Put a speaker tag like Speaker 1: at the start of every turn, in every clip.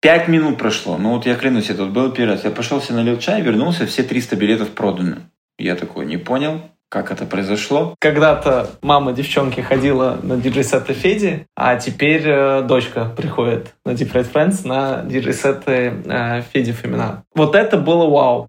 Speaker 1: Пять минут прошло. Ну вот я клянусь, это вот был первый раз. Я пошел себе налил чай, вернулся, все 300 билетов проданы. Я такой, не понял, как это произошло.
Speaker 2: Когда-то мама девчонки ходила на диджей-сеты Феди, а теперь э, дочка приходит на Deep Red Friends на диджей-сеты э, Феди Фомина. Вот это было вау.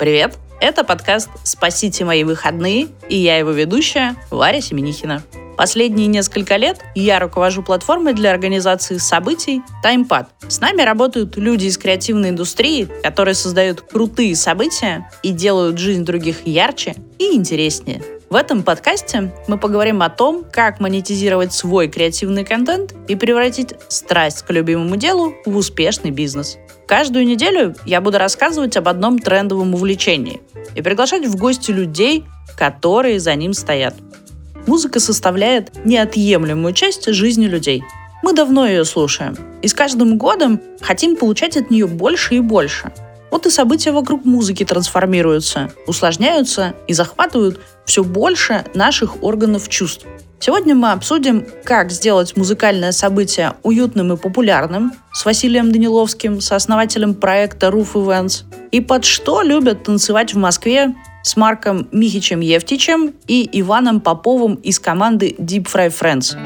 Speaker 3: Привет! Это подкаст «Спасите мои выходные» и я его ведущая Варя Семенихина. Последние несколько лет я руковожу платформой для организации событий TimePad. С нами работают люди из креативной индустрии, которые создают крутые события и делают жизнь других ярче и интереснее. В этом подкасте мы поговорим о том, как монетизировать свой креативный контент и превратить страсть к любимому делу в успешный бизнес. Каждую неделю я буду рассказывать об одном трендовом увлечении и приглашать в гости людей, которые за ним стоят – Музыка составляет неотъемлемую часть жизни людей. Мы давно ее слушаем, и с каждым годом хотим получать от нее больше и больше. Вот и события вокруг музыки трансформируются, усложняются и захватывают все больше наших органов чувств. Сегодня мы обсудим, как сделать музыкальное событие уютным и популярным с Василием Даниловским, сооснователем проекта Roof Events, и под что любят танцевать в Москве с Марком Михичем Евтичем и Иваном Поповым из команды Deep Fry Friends.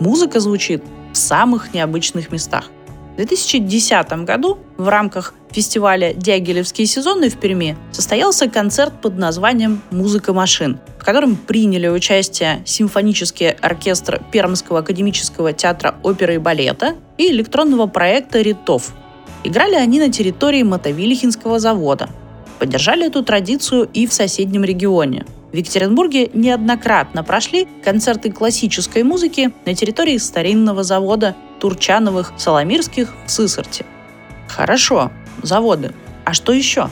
Speaker 3: Музыка звучит в самых необычных местах. В 2010 году в рамках фестиваля «Дягилевские сезоны» в Перми состоялся концерт под названием «Музыка машин», в котором приняли участие симфонический оркестр Пермского академического театра оперы и балета и электронного проекта «Ритов», Играли они на территории Мотовилихинского завода. Поддержали эту традицию и в соседнем регионе. В Екатеринбурге неоднократно прошли концерты классической музыки на территории старинного завода Турчановых Соломирских в Сысорте. Хорошо, заводы. А что еще?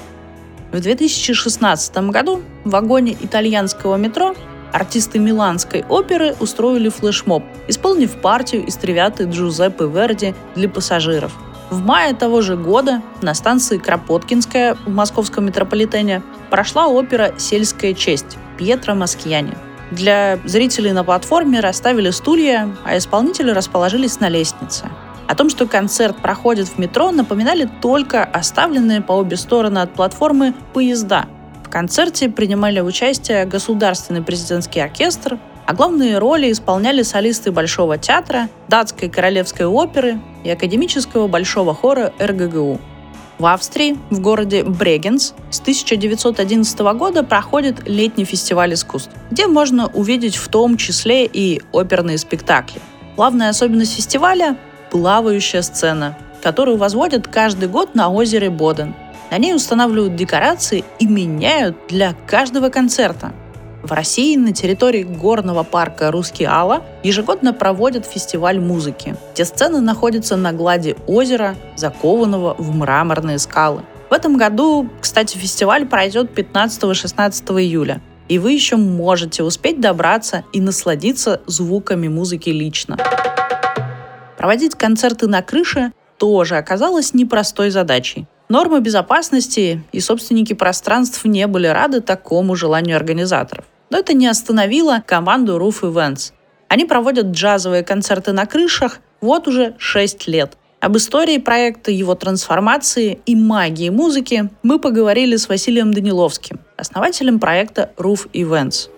Speaker 3: В 2016 году в вагоне итальянского метро артисты Миланской оперы устроили флешмоб, исполнив партию из тревиаты Джузеппе Верди для пассажиров – в мае того же года на станции Кропоткинская в московском метрополитене прошла опера «Сельская честь» Пьетро Маскьяни. Для зрителей на платформе расставили стулья, а исполнители расположились на лестнице. О том, что концерт проходит в метро, напоминали только оставленные по обе стороны от платформы поезда. В концерте принимали участие Государственный президентский оркестр, а главные роли исполняли солисты Большого театра, датской королевской оперы и академического большого хора РГГУ. В Австрии, в городе Брегенс, с 1911 года проходит летний фестиваль искусств, где можно увидеть в том числе и оперные спектакли. Главная особенность фестиваля – плавающая сцена, которую возводят каждый год на озере Боден. На ней устанавливают декорации и меняют для каждого концерта – в России на территории горного парка «Русский Алла» ежегодно проводят фестиваль музыки, где сцена находится на глади озера, закованного в мраморные скалы. В этом году, кстати, фестиваль пройдет 15-16 июля, и вы еще можете успеть добраться и насладиться звуками музыки лично. Проводить концерты на крыше тоже оказалось непростой задачей. Нормы безопасности и собственники пространств не были рады такому желанию организаторов. Но это не остановило команду Roof Events. Они проводят джазовые концерты на крышах вот уже 6 лет. Об истории проекта, его трансформации и магии музыки мы поговорили с Василием Даниловским, основателем проекта Roof Events.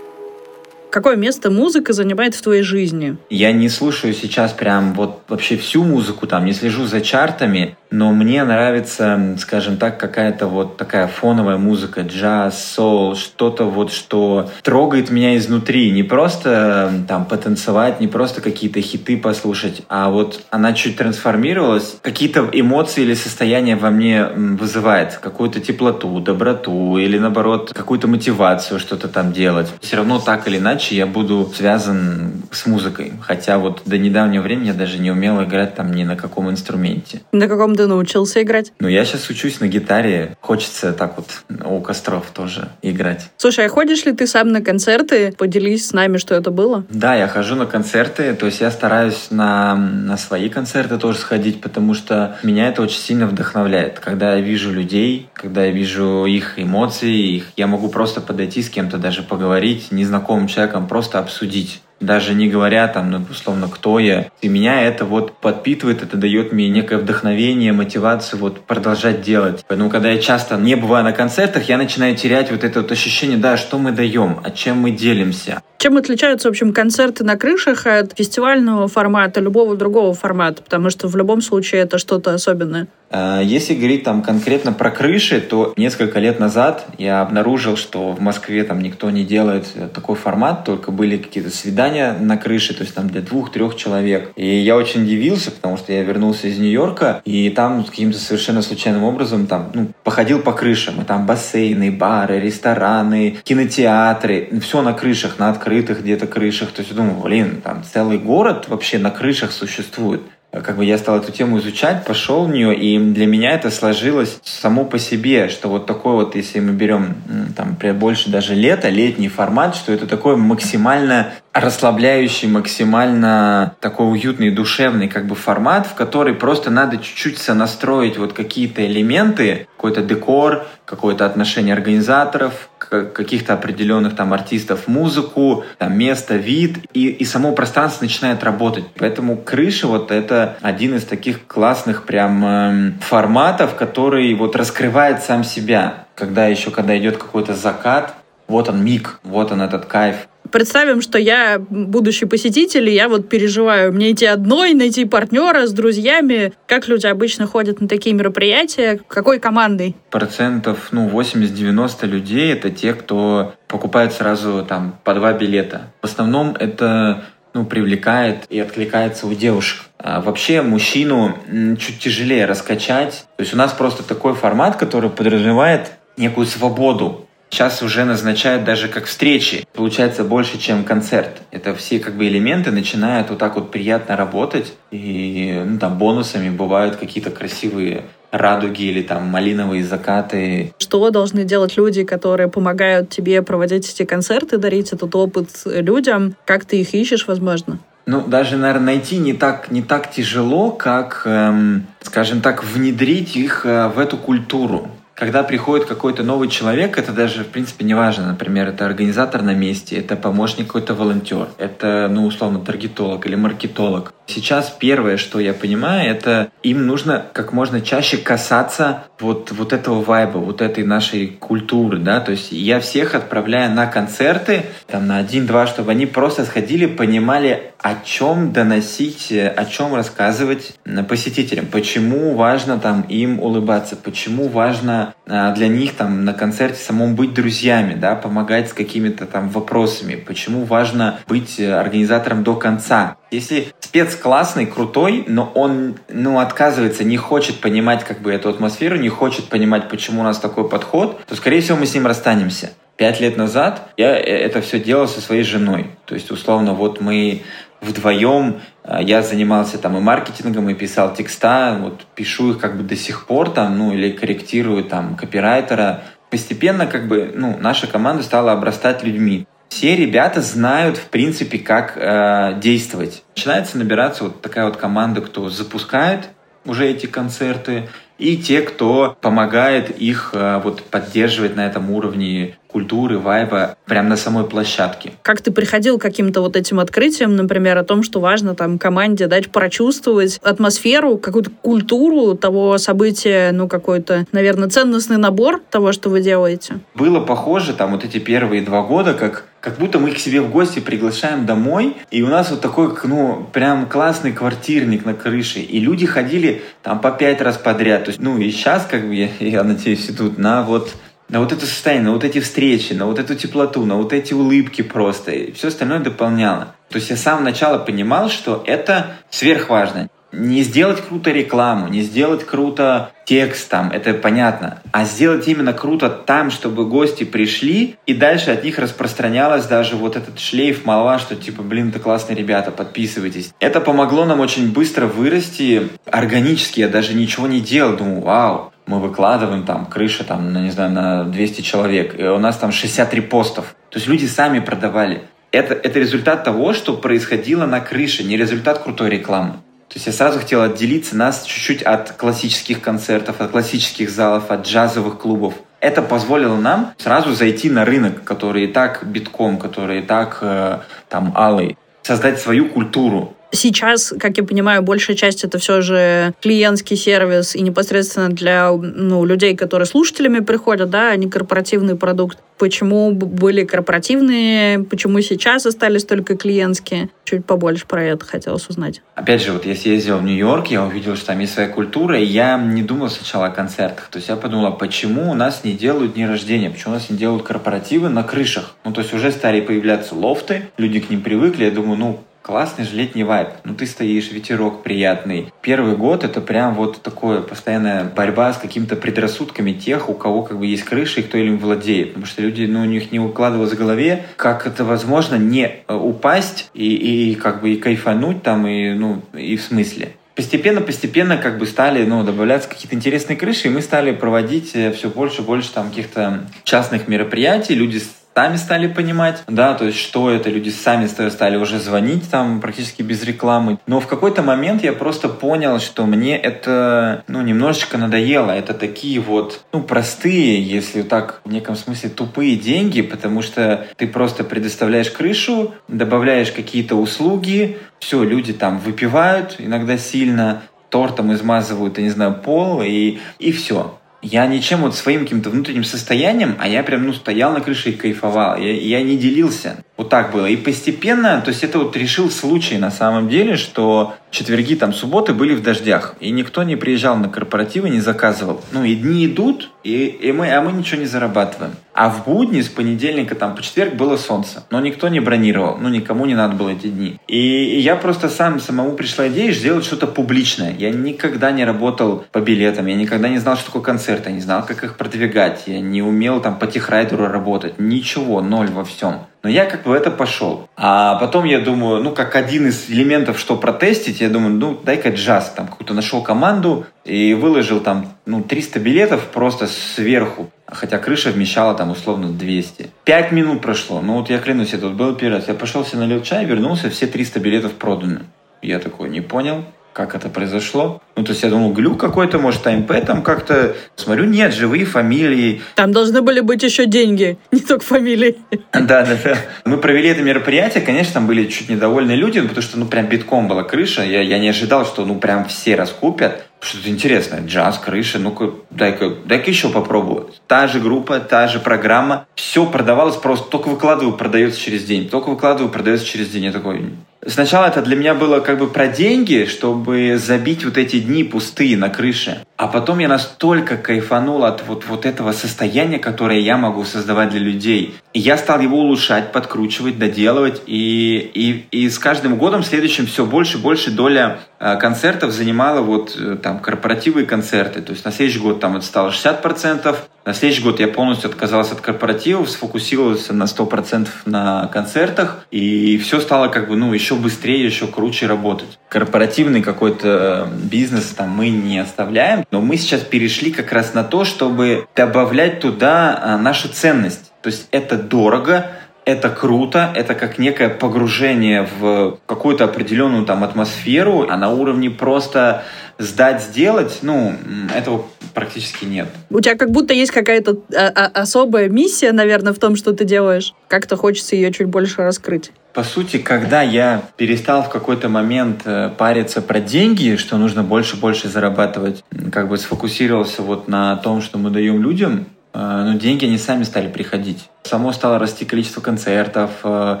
Speaker 3: Какое место музыка занимает в твоей жизни?
Speaker 1: Я не слушаю сейчас прям вот вообще всю музыку, там не слежу за чартами, но мне нравится, скажем так, какая-то вот такая фоновая музыка, джаз, соул, что-то вот, что трогает меня изнутри. Не просто там потанцевать, не просто какие-то хиты послушать, а вот она чуть трансформировалась, какие-то эмоции или состояния во мне вызывает, какую-то теплоту, доброту или наоборот какую-то мотивацию что-то там делать. Все равно так или иначе иначе я буду связан с музыкой. Хотя вот до недавнего времени я даже не умел играть там ни на каком инструменте.
Speaker 3: На каком ты научился играть?
Speaker 1: Ну, я сейчас учусь на гитаре. Хочется так вот у костров тоже играть.
Speaker 3: Слушай, а ходишь ли ты сам на концерты? Поделись с нами, что это было.
Speaker 1: Да, я хожу на концерты. То есть я стараюсь на, на свои концерты тоже сходить, потому что меня это очень сильно вдохновляет. Когда я вижу людей, когда я вижу их эмоции, их, я могу просто подойти с кем-то, даже поговорить, незнакомым человеком, просто обсудить даже не говоря там, ну, условно, кто я. И меня это вот подпитывает, это дает мне некое вдохновение, мотивацию вот продолжать делать. Поэтому, когда я часто не бываю на концертах, я начинаю терять вот это вот ощущение, да, что мы даем, о чем мы делимся.
Speaker 3: Чем отличаются, в общем, концерты на крышах от фестивального формата, любого другого формата? Потому что в любом случае это что-то особенное.
Speaker 1: А, если говорить там конкретно про крыши, то несколько лет назад я обнаружил, что в Москве там никто не делает такой формат, только были какие-то свидания на крыше, то есть там для двух-трех человек. И я очень удивился, потому что я вернулся из Нью-Йорка, и там каким-то совершенно случайным образом там, ну, походил по крышам, и там бассейны, бары, рестораны, кинотеатры, все на крышах, на открытых где-то крышах. То есть я думаю, блин, там целый город вообще на крышах существует как бы я стал эту тему изучать, пошел в нее, и для меня это сложилось само по себе, что вот такой вот, если мы берем там больше даже лета, летний формат, что это такой максимально расслабляющий, максимально такой уютный, душевный как бы формат, в который просто надо чуть-чуть сонастроить вот какие-то элементы, какой-то декор, какое-то отношение организаторов, каких-то определенных там артистов, музыку, там место, вид, и, и само пространство начинает работать. Поэтому крыша вот это один из таких классных прям э, форматов, который вот раскрывает сам себя. Когда еще, когда идет какой-то закат, вот он миг, вот он этот кайф.
Speaker 3: Представим, что я будущий посетитель, и я вот переживаю, мне идти одной, найти партнера с друзьями. Как люди обычно ходят на такие мероприятия? Какой командой?
Speaker 1: Процентов, ну, 80-90 людей — это те, кто покупает сразу там по два билета. В основном это ну, привлекает и откликается у девушек. А вообще мужчину чуть тяжелее раскачать. То есть у нас просто такой формат, который подразумевает некую свободу сейчас уже назначают даже как встречи. Получается больше, чем концерт. Это все как бы элементы начинают вот так вот приятно работать. И ну, там бонусами бывают какие-то красивые радуги или там малиновые закаты.
Speaker 3: Что должны делать люди, которые помогают тебе проводить эти концерты, дарить этот опыт людям? Как ты их ищешь, возможно?
Speaker 1: Ну, даже, наверное, найти не так, не так тяжело, как, эм, скажем так, внедрить их э, в эту культуру когда приходит какой-то новый человек, это даже, в принципе, не важно. Например, это организатор на месте, это помощник какой-то волонтер, это, ну, условно, таргетолог или маркетолог. Сейчас первое, что я понимаю, это им нужно как можно чаще касаться вот, вот этого вайба, вот этой нашей культуры, да, то есть я всех отправляю на концерты, там, на один-два, чтобы они просто сходили, понимали, о чем доносить, о чем рассказывать посетителям, почему важно там им улыбаться, почему важно а, для них там на концерте самому быть друзьями, да, помогать с какими-то там вопросами, почему важно быть организатором до конца. Если спец классный, крутой, но он, ну, отказывается, не хочет понимать как бы эту атмосферу, не хочет понимать, почему у нас такой подход, то, скорее всего, мы с ним расстанемся. Пять лет назад я э, это все делал со своей женой. То есть, условно, вот мы вдвоем, э, я занимался там и маркетингом, и писал текста, вот пишу их как бы до сих пор там, ну, или корректирую там копирайтера. Постепенно как бы, ну, наша команда стала обрастать людьми все ребята знают, в принципе, как э, действовать. Начинается набираться вот такая вот команда, кто запускает уже эти концерты, и те, кто помогает их э, вот поддерживать на этом уровне культуры, вайба прямо на самой площадке.
Speaker 3: Как ты приходил к каким-то вот этим открытиям, например, о том, что важно там команде дать прочувствовать атмосферу, какую-то культуру того события, ну какой-то, наверное, ценностный набор того, что вы делаете?
Speaker 1: Было похоже там вот эти первые два года, как как будто мы к себе в гости приглашаем домой, и у нас вот такой, ну, прям классный квартирник на крыше, и люди ходили там по пять раз подряд. То есть, ну, и сейчас, как бы, я, я надеюсь, идут на вот на вот это состояние, на вот эти встречи, на вот эту теплоту, на вот эти улыбки просто. И все остальное дополняло. То есть я с самого начала понимал, что это сверхважно. не сделать круто рекламу, не сделать круто текст там, это понятно, а сделать именно круто там, чтобы гости пришли, и дальше от них распространялось даже вот этот шлейф молва, что типа, блин, это классные ребята, подписывайтесь. Это помогло нам очень быстро вырасти органически, я даже ничего не делал, думаю, вау, мы выкладываем там крыша там, ну, не знаю, на 200 человек, и у нас там 60 репостов. То есть люди сами продавали. Это, это результат того, что происходило на крыше, не результат крутой рекламы. То есть я сразу хотел отделиться нас чуть-чуть от классических концертов, от классических залов, от джазовых клубов. Это позволило нам сразу зайти на рынок, который и так битком, который и так э, там алый, создать свою культуру.
Speaker 3: Сейчас, как я понимаю, большая часть это все же клиентский сервис и непосредственно для ну, людей, которые слушателями приходят, да, а не корпоративный продукт. Почему были корпоративные, почему сейчас остались только клиентские? Чуть побольше про это хотелось узнать.
Speaker 1: Опять же, вот я съездил в Нью-Йорк, я увидел, что там есть своя культура, и я не думал сначала о концертах. То есть я подумал, а почему у нас не делают дни рождения, почему у нас не делают корпоративы на крышах? Ну, то есть уже стали появляться лофты, люди к ним привыкли, я думаю, ну, классный же летний вайб. Ну, ты стоишь, ветерок приятный. Первый год это прям вот такое постоянная борьба с какими-то предрассудками тех, у кого как бы есть крыша и кто им владеет. Потому что люди, ну, у них не укладывалось в голове, как это возможно не э, упасть и, и как бы и кайфануть там, и, ну, и в смысле. Постепенно-постепенно как бы стали ну, добавляться какие-то интересные крыши, и мы стали проводить э, все больше и больше там каких-то частных мероприятий. Люди сами стали понимать, да, то есть что это, люди сами стали уже звонить там практически без рекламы. Но в какой-то момент я просто понял, что мне это, ну, немножечко надоело. Это такие вот, ну, простые, если так в неком смысле тупые деньги, потому что ты просто предоставляешь крышу, добавляешь какие-то услуги, все, люди там выпивают иногда сильно, тортом измазывают, я не знаю, пол, и, и все я ничем вот своим каким-то внутренним состоянием, а я прям, ну, стоял на крыше и кайфовал. Я, я не делился. Вот так было. И постепенно, то есть это вот решил случай на самом деле, что четверги, там, субботы были в дождях. И никто не приезжал на корпоративы, не заказывал. Ну, и дни идут, и, и мы, а мы ничего не зарабатываем. А в будни с понедельника там по четверг было солнце. Но никто не бронировал. Ну, никому не надо было эти дни. И, я просто сам, самому пришла идея сделать что-то публичное. Я никогда не работал по билетам. Я никогда не знал, что такое концерт. Я не знал, как их продвигать. Я не умел там по техрайдеру работать. Ничего, ноль во всем. Но я как бы в это пошел. А потом я думаю, ну, как один из элементов, что протестить, я думаю, ну, дай-ка джаз. Там какую-то нашел команду и выложил там, ну, 300 билетов просто сверху. Хотя крыша вмещала там условно 200. Пять минут прошло. Ну, вот я клянусь, это вот был первый раз. Я пошел себе налил чай, вернулся, все 300 билетов проданы. Я такой, не понял как это произошло. Ну, то есть я думал, глюк какой-то, может, АМП там как-то... Смотрю, нет, живые фамилии.
Speaker 3: Там должны были быть еще деньги, не только фамилии.
Speaker 1: Да, да, да. Мы провели это мероприятие, конечно, там были чуть недовольные люди, потому что, ну, прям битком была крыша. Я, я не ожидал, что, ну, прям все раскупят. Что-то интересное. Джаз, крыша, ну-ка, дай-ка дай еще попробую. Та же группа, та же программа. Все продавалось просто. Только выкладываю, продается через день. Только выкладываю, продается через день. Я такой, Сначала это для меня было как бы про деньги, чтобы забить вот эти дни пустые на крыше. А потом я настолько кайфанул от вот, вот этого состояния, которое я могу создавать для людей. И я стал его улучшать, подкручивать, доделывать. И, и, и с каждым годом следующим все больше и больше доля э, концертов занимала вот э, там корпоративы и концерты. То есть на следующий год там это стало 60%, на следующий год я полностью отказался от корпоративов, сфокусировался на 100% на концертах, и все стало как бы, ну, еще быстрее, еще круче работать. Корпоративный какой-то э, бизнес там мы не оставляем, но мы сейчас перешли как раз на то, чтобы добавлять туда э, нашу ценность. То есть это дорого, это круто, это как некое погружение в какую-то определенную там атмосферу, а на уровне просто сдать, сделать, ну, этого практически нет.
Speaker 3: У тебя как будто есть какая-то а, а, особая миссия, наверное, в том, что ты делаешь. Как-то хочется ее чуть больше раскрыть.
Speaker 1: По сути, когда я перестал в какой-то момент э, париться про деньги, что нужно больше-больше зарабатывать, как бы сфокусировался вот на том, что мы даем людям, но деньги, они сами стали приходить. само стало расти количество концертов, э,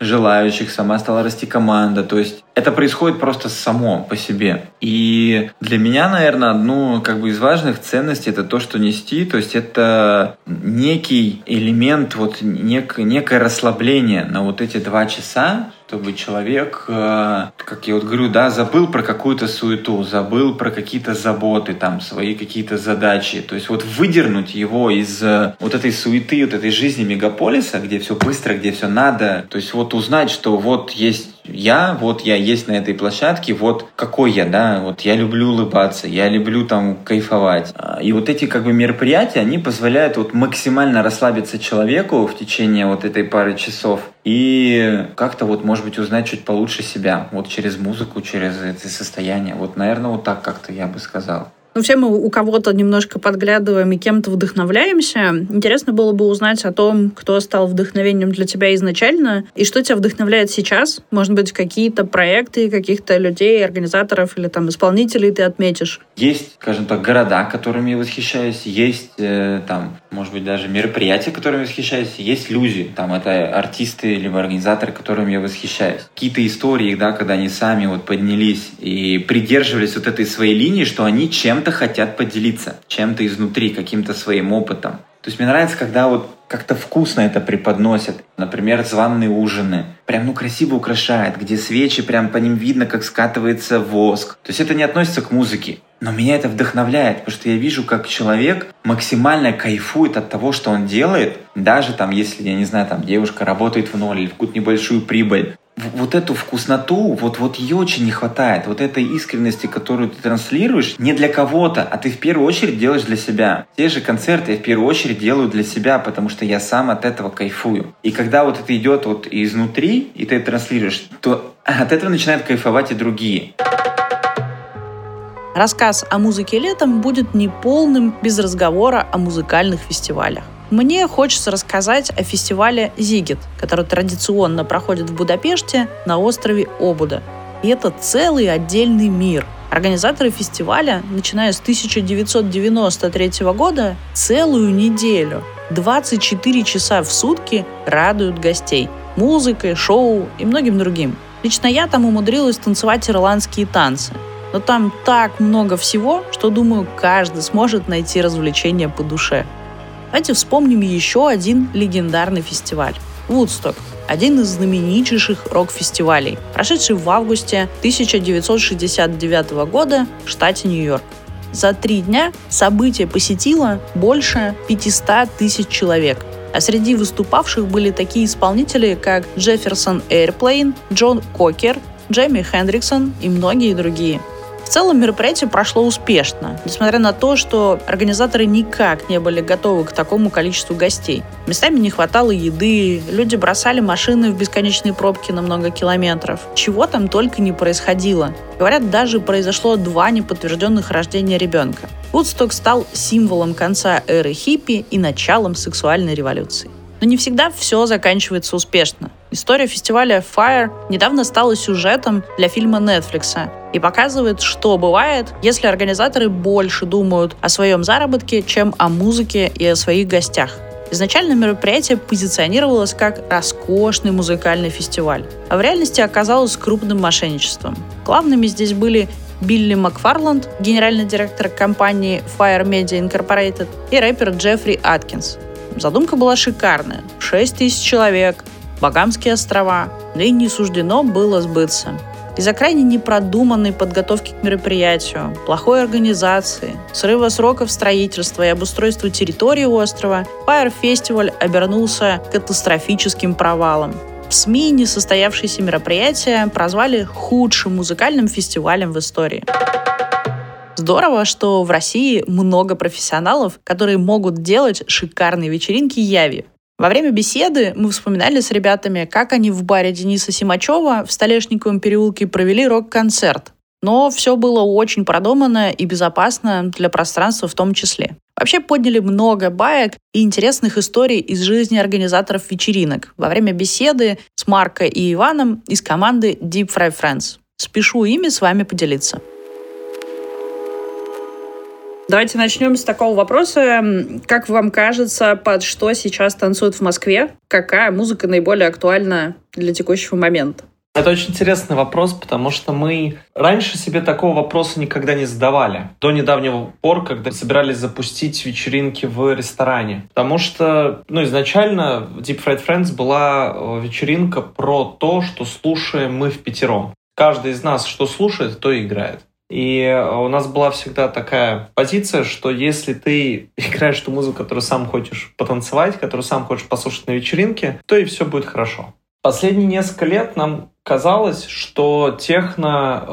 Speaker 1: желающих, сама стала расти команда. То есть это происходит просто само по себе. И для меня, наверное, одну как бы из важных ценностей это то, что нести. То есть это некий элемент, вот нек, некое расслабление на вот эти два часа, чтобы человек, э, как я вот говорю, да, забыл про какую-то суету, забыл про какие-то заботы, там, свои какие-то задачи. То есть вот выдернуть его из э, вот этой суеты, вот этой жизни мегаполиса, где все быстро, где все надо. То есть вот узнать, что вот есть я, вот я есть на этой площадке, вот какой я, да, вот я люблю улыбаться, я люблю там кайфовать. А, и вот эти как бы мероприятия, они позволяют вот максимально расслабиться человеку в течение вот этой пары часов и как-то вот, может быть, узнать чуть получше себя, вот через музыку, через это состояние. Вот, наверное, вот так как-то я бы сказал.
Speaker 3: Ну, все мы у кого-то немножко подглядываем и кем-то вдохновляемся. Интересно было бы узнать о том, кто стал вдохновением для тебя изначально и что тебя вдохновляет сейчас. Может быть, какие-то проекты каких-то людей, организаторов или там исполнителей ты отметишь.
Speaker 1: Есть, скажем так, города, которыми я восхищаюсь, есть э, там, может быть, даже мероприятия, которыми я восхищаюсь, есть люди, там это артисты либо организаторы, которыми я восхищаюсь. Какие-то истории, да, когда они сами вот поднялись и придерживались вот этой своей линии, что они чем-то чем-то хотят поделиться, чем-то изнутри, каким-то своим опытом. То есть мне нравится, когда вот как-то вкусно это преподносят. Например, званные ужины. Прям, ну, красиво украшает, где свечи, прям по ним видно, как скатывается воск. То есть это не относится к музыке. Но меня это вдохновляет, потому что я вижу, как человек максимально кайфует от того, что он делает, даже там, если, я не знаю, там девушка работает в ноль или в какую-то небольшую прибыль, вот эту вкусноту, вот, вот ее очень не хватает. Вот этой искренности, которую ты транслируешь, не для кого-то, а ты в первую очередь делаешь для себя. Те же концерты я в первую очередь делаю для себя, потому что я сам от этого кайфую. И когда вот это идет вот изнутри, и ты это транслируешь, то от этого начинают кайфовать и другие.
Speaker 3: Рассказ о музыке летом будет неполным без разговора о музыкальных фестивалях. Мне хочется рассказать о фестивале «Зигит», который традиционно проходит в Будапеште на острове Обуда. И это целый отдельный мир. Организаторы фестиваля, начиная с 1993 года, целую неделю, 24 часа в сутки радуют гостей музыкой, шоу и многим другим. Лично я там умудрилась танцевать ирландские танцы. Но там так много всего, что, думаю, каждый сможет найти развлечение по душе. Давайте вспомним еще один легендарный фестиваль – Вудсток, один из знаменитейших рок-фестивалей, прошедший в августе 1969 года в штате Нью-Йорк. За три дня событие посетило больше 500 тысяч человек, а среди выступавших были такие исполнители, как Джефферсон Эйрплейн, Джон Кокер, Джейми Хендриксон и многие другие – в целом мероприятие прошло успешно, несмотря на то, что организаторы никак не были готовы к такому количеству гостей. Местами не хватало еды, люди бросали машины в бесконечные пробки на много километров. Чего там только не происходило. Говорят, даже произошло два неподтвержденных рождения ребенка. Вудсток стал символом конца эры хиппи и началом сексуальной революции. Но не всегда все заканчивается успешно. История фестиваля Fire недавно стала сюжетом для фильма Netflix и показывает, что бывает, если организаторы больше думают о своем заработке, чем о музыке и о своих гостях. Изначально мероприятие позиционировалось как роскошный музыкальный фестиваль, а в реальности оказалось крупным мошенничеством. Главными здесь были Билли Макфарланд, генеральный директор компании Fire Media Incorporated, и рэпер Джеффри Аткинс. Задумка была шикарная. 6 тысяч человек, Багамские острова, но и не суждено было сбыться. Из-за крайне непродуманной подготовки к мероприятию, плохой организации, срыва сроков строительства и обустройства территории острова, Fire Festival обернулся катастрофическим провалом. В СМИ несостоявшееся мероприятие прозвали худшим музыкальным фестивалем в истории. Здорово, что в России много профессионалов, которые могут делать шикарные вечеринки Яви. Во время беседы мы вспоминали с ребятами, как они в баре Дениса Симачева в Столешниковом переулке провели рок-концерт. Но все было очень продумано и безопасно для пространства в том числе. Вообще подняли много баек и интересных историй из жизни организаторов вечеринок во время беседы с Марко и Иваном из команды Deep Fry Friends. Спешу ими с вами поделиться. Давайте начнем с такого вопроса. Как вам кажется, под что сейчас танцуют в Москве? Какая музыка наиболее актуальна для текущего момента?
Speaker 2: Это очень интересный вопрос, потому что мы раньше себе такого вопроса никогда не задавали. До недавнего пор, когда собирались запустить вечеринки в ресторане. Потому что, ну, изначально Deep Fried Friends была э, вечеринка про то, что слушаем мы в пятером. Каждый из нас что слушает, то и играет. И э, у нас была всегда такая позиция, что если ты играешь ту музыку, которую сам хочешь потанцевать, которую сам хочешь послушать на вечеринке, то и все будет хорошо. Последние несколько лет нам казалось, что техно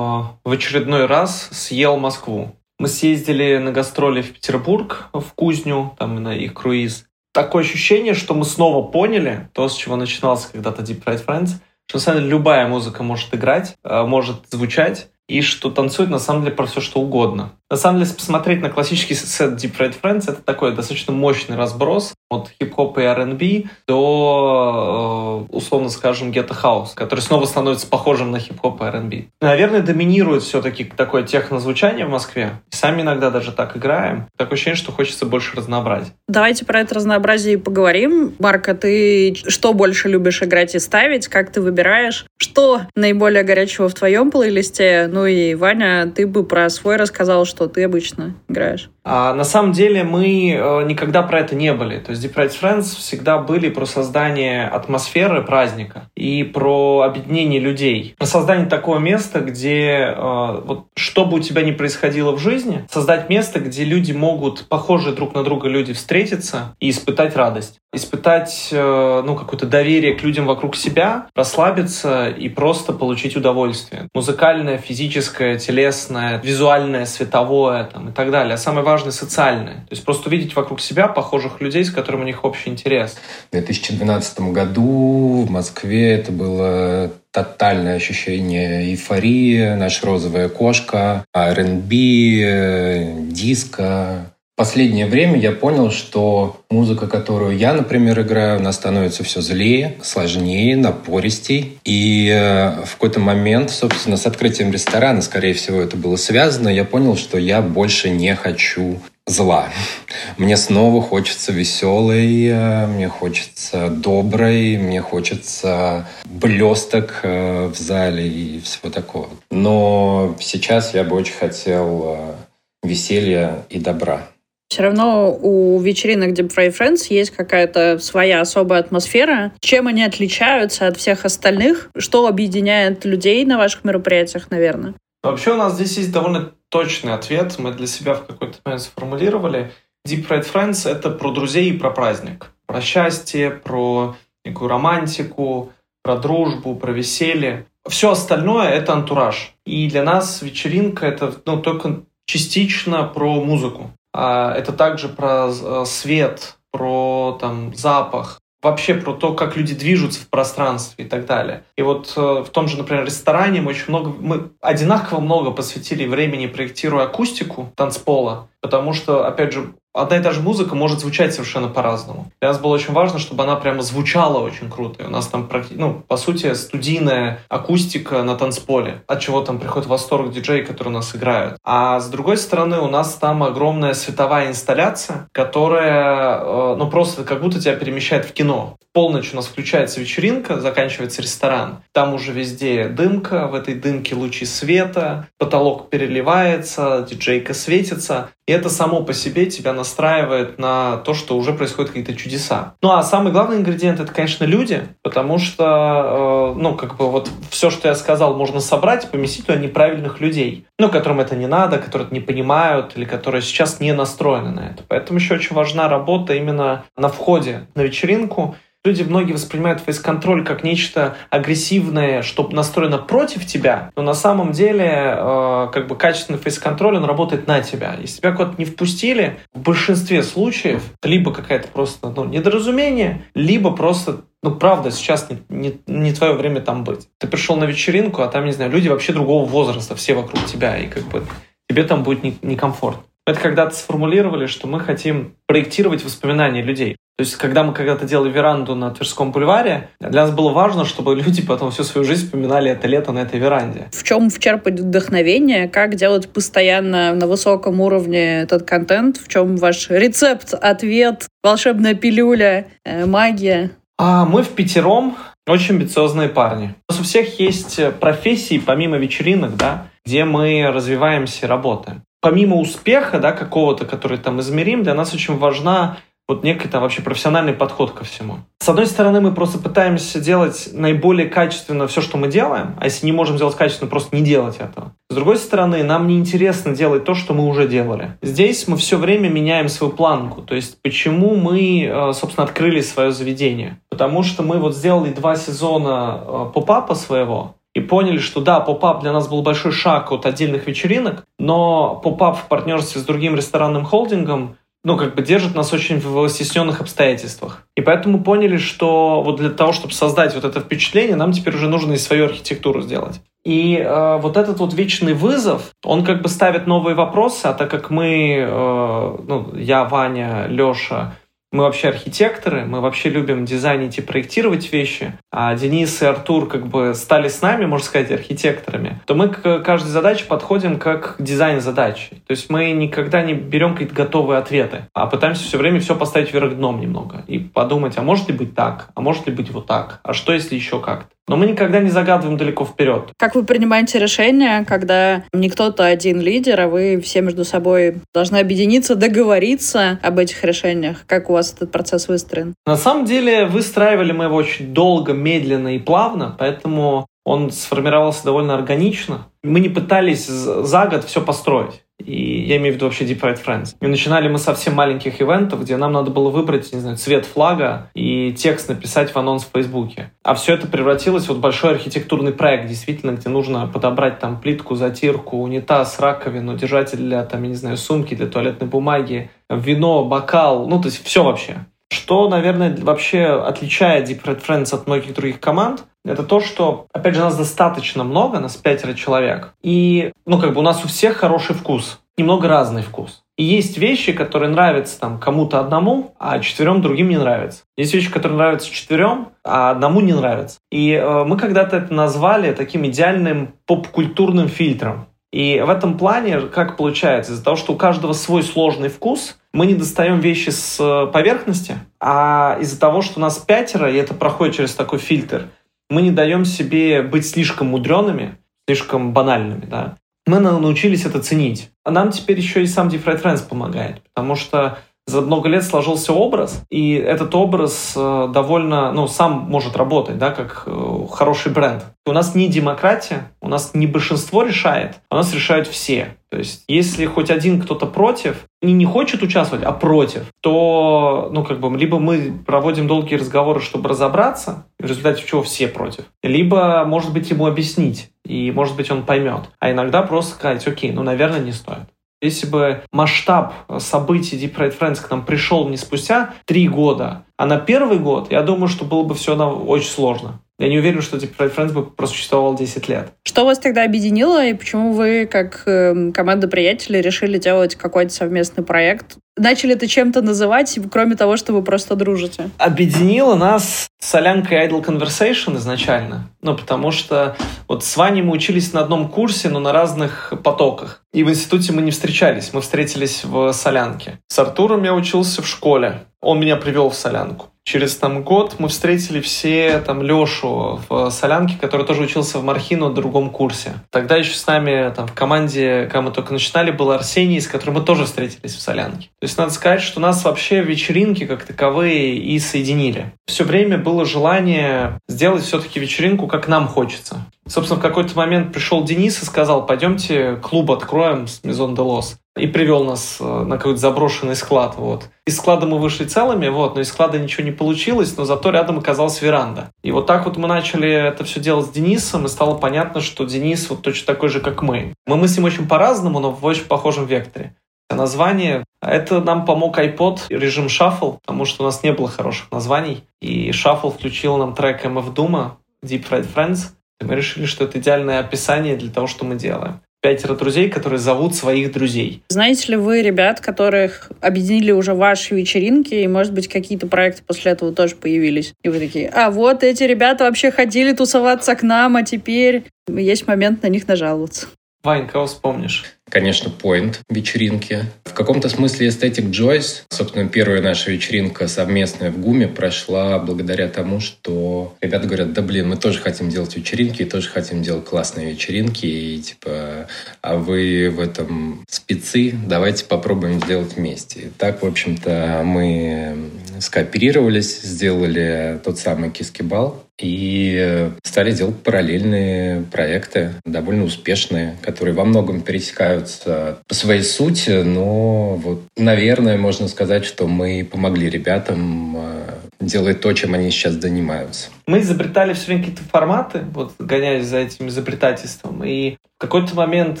Speaker 2: э, в очередной раз съел Москву. Мы съездили на гастроли в Петербург, в Кузню, там на их круиз. Такое ощущение, что мы снова поняли то, с чего начинался когда-то Deep Fried Friends, что на самом деле любая музыка может играть, э, может звучать, и что танцует на самом деле про все что угодно. На самом деле, если посмотреть на классический сет Deep Red Friends, это такой достаточно мощный разброс от хип-хопа и R&B до, э, условно скажем, гетто хаус, который снова становится похожим на хип-хоп и R&B. Наверное, доминирует все-таки такое технозвучание в Москве. И сами иногда даже так играем. Такое ощущение, что хочется больше разнообразия.
Speaker 3: Давайте про это разнообразие и поговорим. Марка, ты что больше любишь играть и ставить? Как ты выбираешь? Что наиболее горячего в твоем плейлисте? Ну и, Ваня, ты бы про свой рассказал, что ты обычно играешь.
Speaker 2: А на самом деле мы э, никогда про это не были. То есть Deep Red Friends всегда были про создание атмосферы праздника и про объединение людей. Про создание такого места, где э, вот что бы у тебя ни происходило в жизни, создать место, где люди могут, похожие друг на друга люди, встретиться и испытать радость. Испытать э, ну, какое-то доверие к людям вокруг себя, расслабиться и просто получить удовольствие. Музыкальное, физическое, телесное, визуальное, световое там, и так далее. А самое важное — социальное. То есть просто увидеть вокруг себя похожих людей, с которыми у них общий интерес.
Speaker 4: В 2012 году в Москве это было тотальное ощущение эйфории, наша розовая кошка, R&B, диско, последнее время я понял, что музыка, которую я, например, играю, она становится все злее, сложнее, напористей. И э, в какой-то момент, собственно, с открытием ресторана, скорее всего, это было связано, я понял, что я больше не хочу зла. Мне снова хочется веселой, э, мне хочется доброй, мне хочется блесток э, в зале и всего такого. Но сейчас я бы очень хотел веселья и добра.
Speaker 3: Все равно у вечеринок Deep Fry Friends есть какая-то своя особая атмосфера. Чем они отличаются от всех остальных? Что объединяет людей на ваших мероприятиях, наверное?
Speaker 2: Вообще у нас здесь есть довольно точный ответ. Мы для себя в какой-то момент сформулировали. Deep Fried Friends — это про друзей и про праздник. Про счастье, про некую романтику, про дружбу, про веселье. Все остальное — это антураж. И для нас вечеринка — это ну, только частично про музыку. А, это также про э, свет, про там запах, вообще про то, как люди движутся в пространстве и так далее. И вот э, в том же, например, ресторане мы очень много, мы одинаково много посвятили времени проектируя акустику танцпола, потому что, опять же, одна и та же музыка может звучать совершенно по-разному. Для нас было очень важно, чтобы она прямо звучала очень круто. И у нас там, ну, по сути, студийная акустика на танцполе, от чего там приходит восторг диджей, которые у нас играют. А с другой стороны, у нас там огромная световая инсталляция, которая, э, ну, просто как будто тебя перемещает в кино. В полночь у нас включается вечеринка, заканчивается ресторан. Там уже везде дымка, в этой дымке лучи света, потолок переливается, диджейка светится. И это само по себе тебя настраивает на то, что уже происходят какие-то чудеса. Ну а самый главный ингредиент это, конечно, люди, потому что, э, ну, как бы вот все, что я сказал, можно собрать и поместить туда неправильных людей, ну, которым это не надо, которые это не понимают или которые сейчас не настроены на это. Поэтому еще очень важна работа именно на входе на вечеринку, Люди многие воспринимают фейс-контроль как нечто агрессивное, что настроено против тебя, но на самом деле э, как бы качественный фейс-контроль, он работает на тебя. Если тебя куда-то не впустили, в большинстве случаев либо какая-то просто ну, недоразумение, либо просто ну, правда, сейчас не, не, не твое время там быть. Ты пришел на вечеринку, а там, не знаю, люди вообще другого возраста, все вокруг тебя, и как бы тебе там будет некомфортно. Не Это когда-то сформулировали, что мы хотим проектировать воспоминания людей. То есть, когда мы когда-то делали веранду на Тверском бульваре, для нас было важно, чтобы люди потом всю свою жизнь вспоминали это лето на этой веранде.
Speaker 3: В чем вчерпать вдохновение? Как делать постоянно на высоком уровне этот контент? В чем ваш рецепт, ответ, волшебная пилюля, э, магия?
Speaker 2: А мы в пятером очень амбициозные парни. У нас у всех есть профессии, помимо вечеринок, да, где мы развиваемся и работаем. Помимо успеха, да, какого-то, который там измерим, для нас очень важна вот некий там вообще профессиональный подход ко всему. С одной стороны, мы просто пытаемся делать наиболее качественно все, что мы делаем, а если не можем сделать качественно, просто не делать этого. С другой стороны, нам не интересно делать то, что мы уже делали. Здесь мы все время меняем свою планку. То есть, почему мы, э, собственно, открыли свое заведение? Потому что мы вот сделали два сезона э, pop-up а своего, поняли, что да, pop-up для нас был большой шаг от отдельных вечеринок, но pop-up в партнерстве с другим ресторанным холдингом ну, как бы держит нас очень в стесненных обстоятельствах. И поэтому поняли, что вот для того, чтобы создать вот это впечатление, нам теперь уже нужно и свою архитектуру сделать. И э, вот этот вот вечный вызов, он как бы ставит новые вопросы, а так как мы, э, ну, я, Ваня, Леша, мы вообще архитекторы, мы вообще любим дизайнить и проектировать вещи, а Денис и Артур как бы стали с нами, можно сказать, архитекторами, то мы к каждой задаче подходим как к дизайн-задачи. То есть мы никогда не берем какие-то готовые ответы, а пытаемся все время все поставить вверх дном немного и подумать, а может ли быть так, а может ли быть вот так, а что если еще как-то. Но мы никогда не загадываем далеко вперед.
Speaker 3: Как вы принимаете решение, когда не кто-то один лидер, а вы все между собой должны объединиться, договориться об этих решениях? Как у вас этот процесс выстроен?
Speaker 2: На самом деле выстраивали мы его очень долго, медленно и плавно, поэтому он сформировался довольно органично. Мы не пытались за год все построить. И я имею в виду вообще Deep Red Friends. И начинали мы совсем маленьких ивентов, где нам надо было выбрать, не знаю, цвет флага и текст написать в анонс в Фейсбуке. А все это превратилось в вот большой архитектурный проект, действительно, где нужно подобрать там плитку, затирку, унитаз, раковину, держатель для, там, я не знаю, сумки, для туалетной бумаги, вино, бокал, ну, то есть все вообще. Что, наверное, вообще отличает Deep Red Friends от многих других команд, это то, что, опять же, нас достаточно много, нас пятеро человек, и, ну, как бы у нас у всех хороший вкус, немного разный вкус. И есть вещи, которые нравятся там кому-то одному, а четверем другим не нравятся. Есть вещи, которые нравятся четверем, а одному не нравятся. И э, мы когда-то это назвали таким идеальным поп-культурным фильтром. И в этом плане как получается? Из-за того, что у каждого свой сложный вкус, мы не достаем вещи с э, поверхности, а из-за того, что у нас пятеро, и это проходит через такой фильтр, мы не даем себе быть слишком мудреными, слишком банальными, да. Мы научились это ценить. А нам теперь еще и сам Different Friends помогает, потому что за много лет сложился образ, и этот образ э, довольно, ну, сам может работать, да, как э, хороший бренд. У нас не демократия, у нас не большинство решает, а у нас решают все. То есть, если хоть один кто-то против, и не хочет участвовать, а против, то, ну, как бы, либо мы проводим долгие разговоры, чтобы разобраться, в результате чего все против, либо, может быть, ему объяснить, и, может быть, он поймет. А иногда просто сказать, окей, ну, наверное, не стоит. Если бы масштаб событий Deep Red Friends к нам пришел не спустя три года, а на первый год, я думаю, что было бы все очень сложно. Я не уверен, что Deep Red Friends бы просуществовал 10 лет.
Speaker 3: Что вас тогда объединило, и почему вы, как э, команда приятелей, решили делать какой-то совместный проект? Начали это чем-то называть, кроме того, что вы просто дружите?
Speaker 2: Объединило нас солянка Idle Conversation изначально. Ну, потому что вот с Ваней мы учились на одном курсе, но на разных потоках. И в институте мы не встречались, мы встретились в солянке. С Артуром я учился в школе. Он меня привел в солянку. Через там год мы встретили все там Лешу в Солянке, который тоже учился в Мархино на другом курсе. Тогда еще с нами там в команде, когда мы только начинали, был Арсений, с которым мы тоже встретились в Солянке. То есть надо сказать, что нас вообще вечеринки как таковые и соединили. Все время было желание сделать все-таки вечеринку, как нам хочется. Собственно, в какой-то момент пришел Денис и сказал, пойдемте клуб откроем с Мизон де Лос и привел нас э, на какой-то заброшенный склад. Вот. Из склада мы вышли целыми, вот, но из склада ничего не получилось, но зато рядом оказалась веранда. И вот так вот мы начали это все делать с Денисом, и стало понятно, что Денис вот точно такой же, как мы. Мы мыслим очень по-разному, но в очень похожем векторе. Название. Это нам помог iPod, режим Shuffle, потому что у нас не было хороших названий. И Shuffle включил нам трек MF Doom, Deep Red Friends. И мы решили, что это идеальное описание для того, что мы делаем. Пятеро друзей, которые зовут своих друзей.
Speaker 3: Знаете ли вы ребят, которых объединили уже ваши вечеринки, и, может быть, какие-то проекты после этого тоже появились? И вы такие, а вот эти ребята вообще ходили тусоваться к нам, а теперь есть момент на них нажаловаться.
Speaker 2: Вань, кого вспомнишь?
Speaker 4: Конечно, Point вечеринки. В каком-то смысле Aesthetic Joyce, собственно, первая наша вечеринка совместная в ГУМе прошла благодаря тому, что ребята говорят, да блин, мы тоже хотим делать вечеринки, и тоже хотим делать классные вечеринки, и типа, а вы в этом спецы, давайте попробуем сделать вместе. И так, в общем-то, мы скооперировались, сделали тот самый кискибал, и стали делать параллельные проекты, довольно успешные, которые во многом пересекаются по своей сути, но вот, наверное, можно сказать, что мы помогли ребятам э, делать то, чем они сейчас занимаются.
Speaker 2: Мы изобретали все время какие-то форматы, вот гоняясь за этим изобретательством. И в какой-то момент,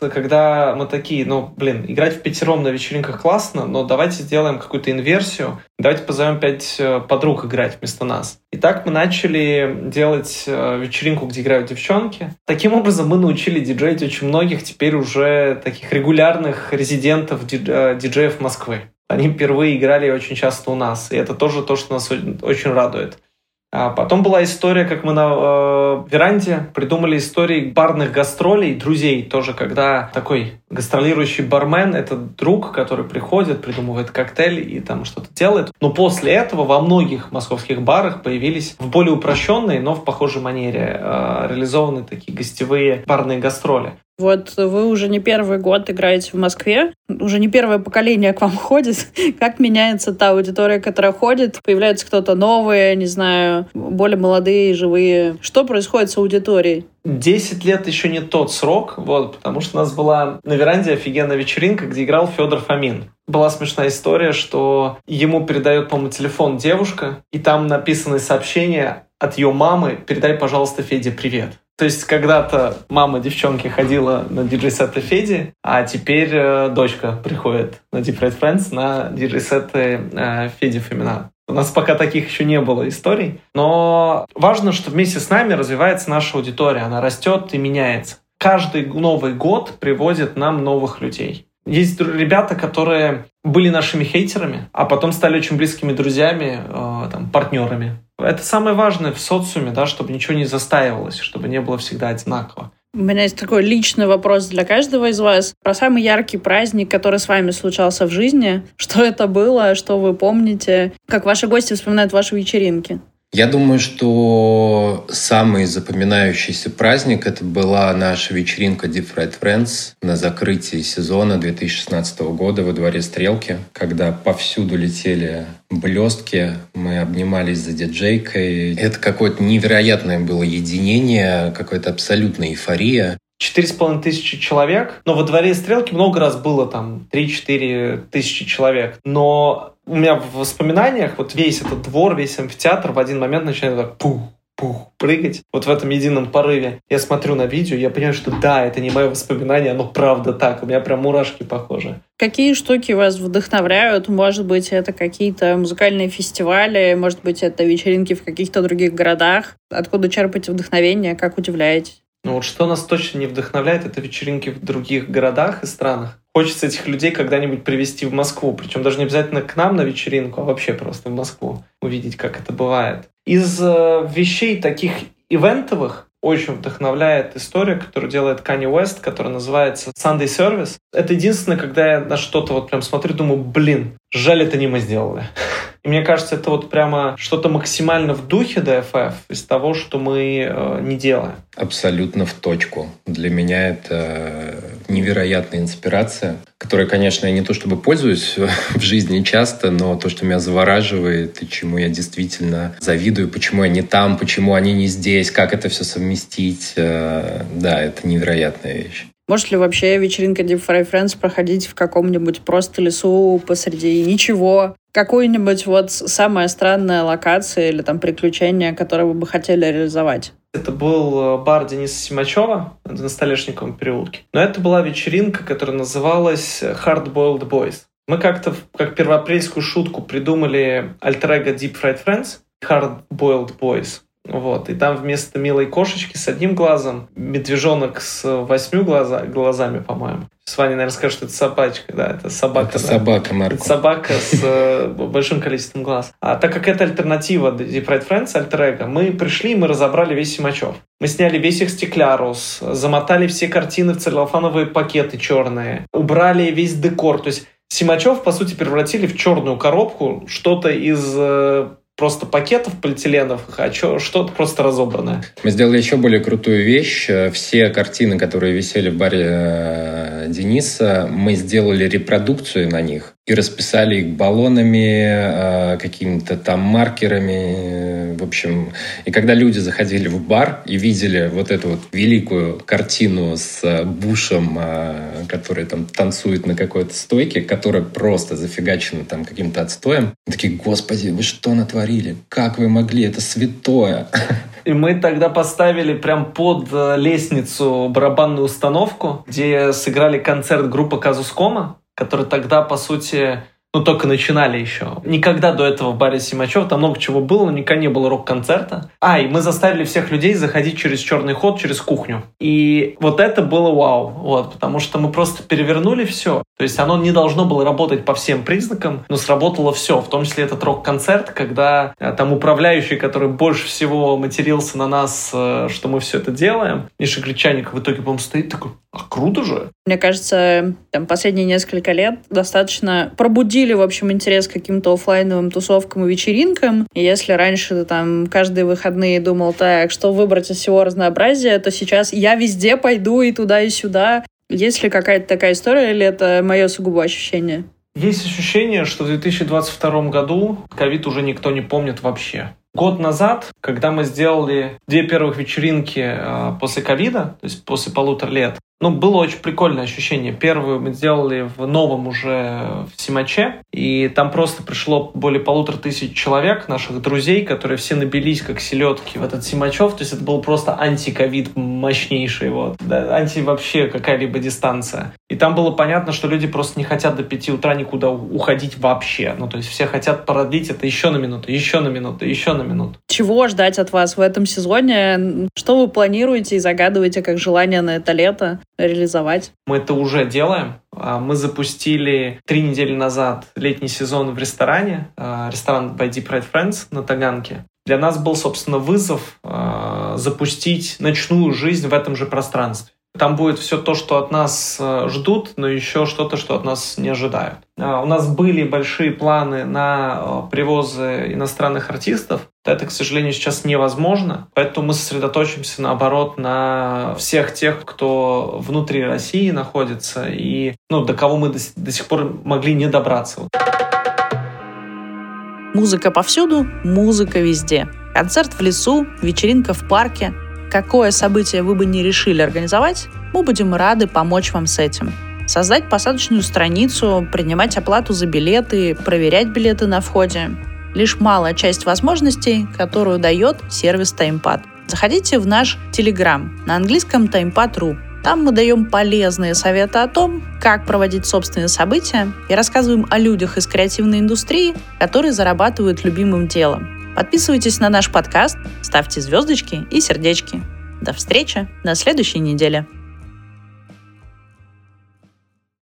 Speaker 2: когда мы такие, ну, блин, играть в пятером на вечеринках классно, но давайте сделаем какую-то инверсию, давайте позовем пять э, подруг играть вместо нас. И так мы начали делать э, вечеринку, где играют девчонки. Таким образом, мы научили диджеить очень многих теперь уже таких регулярных резидентов э, диджеев Москвы. Они впервые играли очень часто у нас, и это тоже то, что нас очень радует. А потом была история, как мы на э, веранде придумали истории барных гастролей, друзей тоже, когда такой гастролирующий бармен — это друг, который приходит, придумывает коктейль и там что-то делает. Но после этого во многих московских барах появились в более упрощенной, но в похожей манере э, реализованы такие гостевые барные гастроли.
Speaker 3: Вот вы уже не первый год играете в Москве, уже не первое поколение к вам ходит. Как меняется та аудитория, которая ходит? Появляется кто-то новый, не знаю, более молодые, живые. Что происходит с аудиторией?
Speaker 2: Десять лет еще не тот срок, вот, потому что у нас была на веранде офигенная вечеринка, где играл Федор Фомин. Была смешная история, что ему передает, по-моему, телефон девушка, и там написаны сообщения от ее мамы «Передай, пожалуйста, Феде привет». То есть когда-то мама девчонки ходила на диджей-сеты Феди, а теперь э, дочка приходит на Deep Red Friends на диджей-сеты э, Феди Фомина. У нас пока таких еще не было историй, но важно, что вместе с нами развивается наша аудитория, она растет и меняется. Каждый Новый год приводит нам новых людей. Есть ребята, которые были нашими хейтерами, а потом стали очень близкими друзьями, э, там, партнерами. Это самое важное в социуме, да, чтобы ничего не застаивалось, чтобы не было всегда одинаково.
Speaker 3: У меня есть такой личный вопрос для каждого из вас. Про самый яркий праздник, который с вами случался в жизни. Что это было, что вы помните? Как ваши гости вспоминают ваши вечеринки?
Speaker 4: Я думаю, что самый запоминающийся праздник это была наша вечеринка Deep Fried Friends на закрытии сезона 2016 года во дворе Стрелки, когда повсюду летели блестки, мы обнимались за диджейкой. Это какое-то невероятное было единение, какая-то абсолютная эйфория.
Speaker 2: Четыре с половиной тысячи человек, но во дворе Стрелки много раз было там 3-4 тысячи человек. Но у меня в воспоминаниях вот весь этот двор, весь амфитеатр в один момент начинает так пух, пух, прыгать вот в этом едином порыве. Я смотрю на видео, я понимаю, что да, это не мое воспоминание, оно правда так. У меня прям мурашки похожи.
Speaker 3: Какие штуки вас вдохновляют? Может быть, это какие-то музыкальные фестивали, может быть, это вечеринки в каких-то других городах? Откуда черпаете вдохновение? Как удивляетесь?
Speaker 2: Ну вот что нас точно не вдохновляет, это вечеринки в других городах и странах. Хочется этих людей когда-нибудь привести в Москву, причем даже не обязательно к нам на вечеринку, а вообще просто в Москву, увидеть, как это бывает. Из э, вещей таких ивентовых очень вдохновляет история, которую делает Kanye West, которая называется Sunday Service. Это единственное, когда я на что-то вот прям смотрю, думаю, блин, жаль, это не мы сделали. И мне кажется, это вот прямо что-то максимально в духе DFF из того, что мы э, не делаем.
Speaker 4: Абсолютно в точку. Для меня это невероятная инспирация, которой, конечно, я не то чтобы пользуюсь в жизни часто, но то, что меня завораживает и чему я действительно завидую, почему я не там, почему они не здесь, как это все совместить, э, да, это невероятная вещь.
Speaker 3: Может ли вообще вечеринка Deep Fry Friends проходить в каком-нибудь просто лесу посреди ничего? Какую-нибудь вот самая странная локация или там приключение, которое вы бы хотели реализовать?
Speaker 2: Это был э, бар Дениса Симачева на Столешниковом переулке. Но это была вечеринка, которая называлась Hard Boiled Boys. Мы как-то, как первоапрельскую шутку, придумали альтер Deep Fried Friends, Hard Boiled Boys. Вот, и там вместо милой кошечки с одним глазом медвежонок с восьмью глаза, глазами, по-моему. С Ваней, наверное, скажет, что это собачка, да, это собака.
Speaker 4: Это
Speaker 2: да.
Speaker 4: собака, Марко.
Speaker 2: Это собака с э, большим количеством глаз. А так как это альтернатива Deep Red Friends, альтер мы пришли, мы разобрали весь Симачев. Мы сняли весь их стеклярус, замотали все картины в целлофановые пакеты черные, убрали весь декор. То есть Симачев, по сути, превратили в черную коробку что-то из э, просто пакетов полиэтиленовых, а что-то просто разобранное.
Speaker 4: Мы сделали еще более крутую вещь. Все картины, которые висели в баре э, Дениса, мы сделали репродукцию на них и расписали их баллонами, э, какими-то там маркерами, в общем. И когда люди заходили в бар и видели вот эту вот великую картину с Бушем, э, который там танцует на какой-то стойке, которая просто зафигачена там каким-то отстоем, такие, господи, вы что натворили? Как вы могли? Это святое.
Speaker 2: И мы тогда поставили прям под э, лестницу барабанную установку, где сыграли концерт группы Казускома, который тогда, по сути, ну, только начинали еще. Никогда до этого в баре Симачев, там много чего было, но никогда не было рок-концерта. А, и мы заставили всех людей заходить через черный ход, через кухню. И вот это было вау, вот, потому что мы просто перевернули все. То есть оно не должно было работать по всем признакам, но сработало все, в том числе этот рок-концерт, когда э, там управляющий, который больше всего матерился на нас, э, что мы все это делаем, Миша Гречаник в итоге, по-моему, стоит такой, а круто же.
Speaker 3: Мне кажется, там последние несколько лет достаточно пробудили, в общем, интерес к каким-то офлайновым тусовкам и вечеринкам. И если раньше ты там каждые выходные думал, так, что выбрать из всего разнообразия, то сейчас я везде пойду и туда, и сюда. Есть ли какая-то такая история, или это мое сугубо ощущение?
Speaker 2: Есть ощущение, что в 2022 году ковид уже никто не помнит вообще. Год назад, когда мы сделали две первых вечеринки э, после ковида, то есть после полутора лет, ну, было очень прикольное ощущение. Первую мы сделали в новом уже в Симаче, и там просто пришло более полутора тысяч человек, наших друзей, которые все набились как селедки в этот Симачев. То есть это был просто антиковид мощнейший, вот. Да, анти вообще какая-либо дистанция. И там было понятно, что люди просто не хотят до пяти утра никуда уходить вообще. Ну, то есть все хотят продлить это еще на минуту, еще на минуту, еще на минуту.
Speaker 3: Чего ждать от вас в этом сезоне? Что вы планируете и загадываете как желание на это лето? Реализовать?
Speaker 2: Мы это уже делаем. А, мы запустили три недели назад летний сезон в ресторане, а, ресторан by Deep Red Friends на Таганке. Для нас был, собственно, вызов а, запустить ночную жизнь в этом же пространстве. Там будет все то, что от нас э, ждут, но еще что-то, что от нас не ожидают. А, у нас были большие планы на э, привозы иностранных артистов. Это, к сожалению, сейчас невозможно. Поэтому мы сосредоточимся, наоборот, на всех тех, кто внутри России находится и ну, до кого мы до, до сих пор могли не добраться.
Speaker 3: Музыка повсюду, музыка везде. Концерт в лесу, вечеринка в парке – Какое событие вы бы не решили организовать, мы будем рады помочь вам с этим. Создать посадочную страницу, принимать оплату за билеты, проверять билеты на входе. Лишь малая часть возможностей, которую дает сервис TimePad. Заходите в наш Telegram на английском TimePad.ru. Там мы даем полезные советы о том, как проводить собственные события и рассказываем о людях из креативной индустрии, которые зарабатывают любимым делом. Подписывайтесь на наш подкаст, ставьте звездочки и сердечки. До встречи на следующей неделе.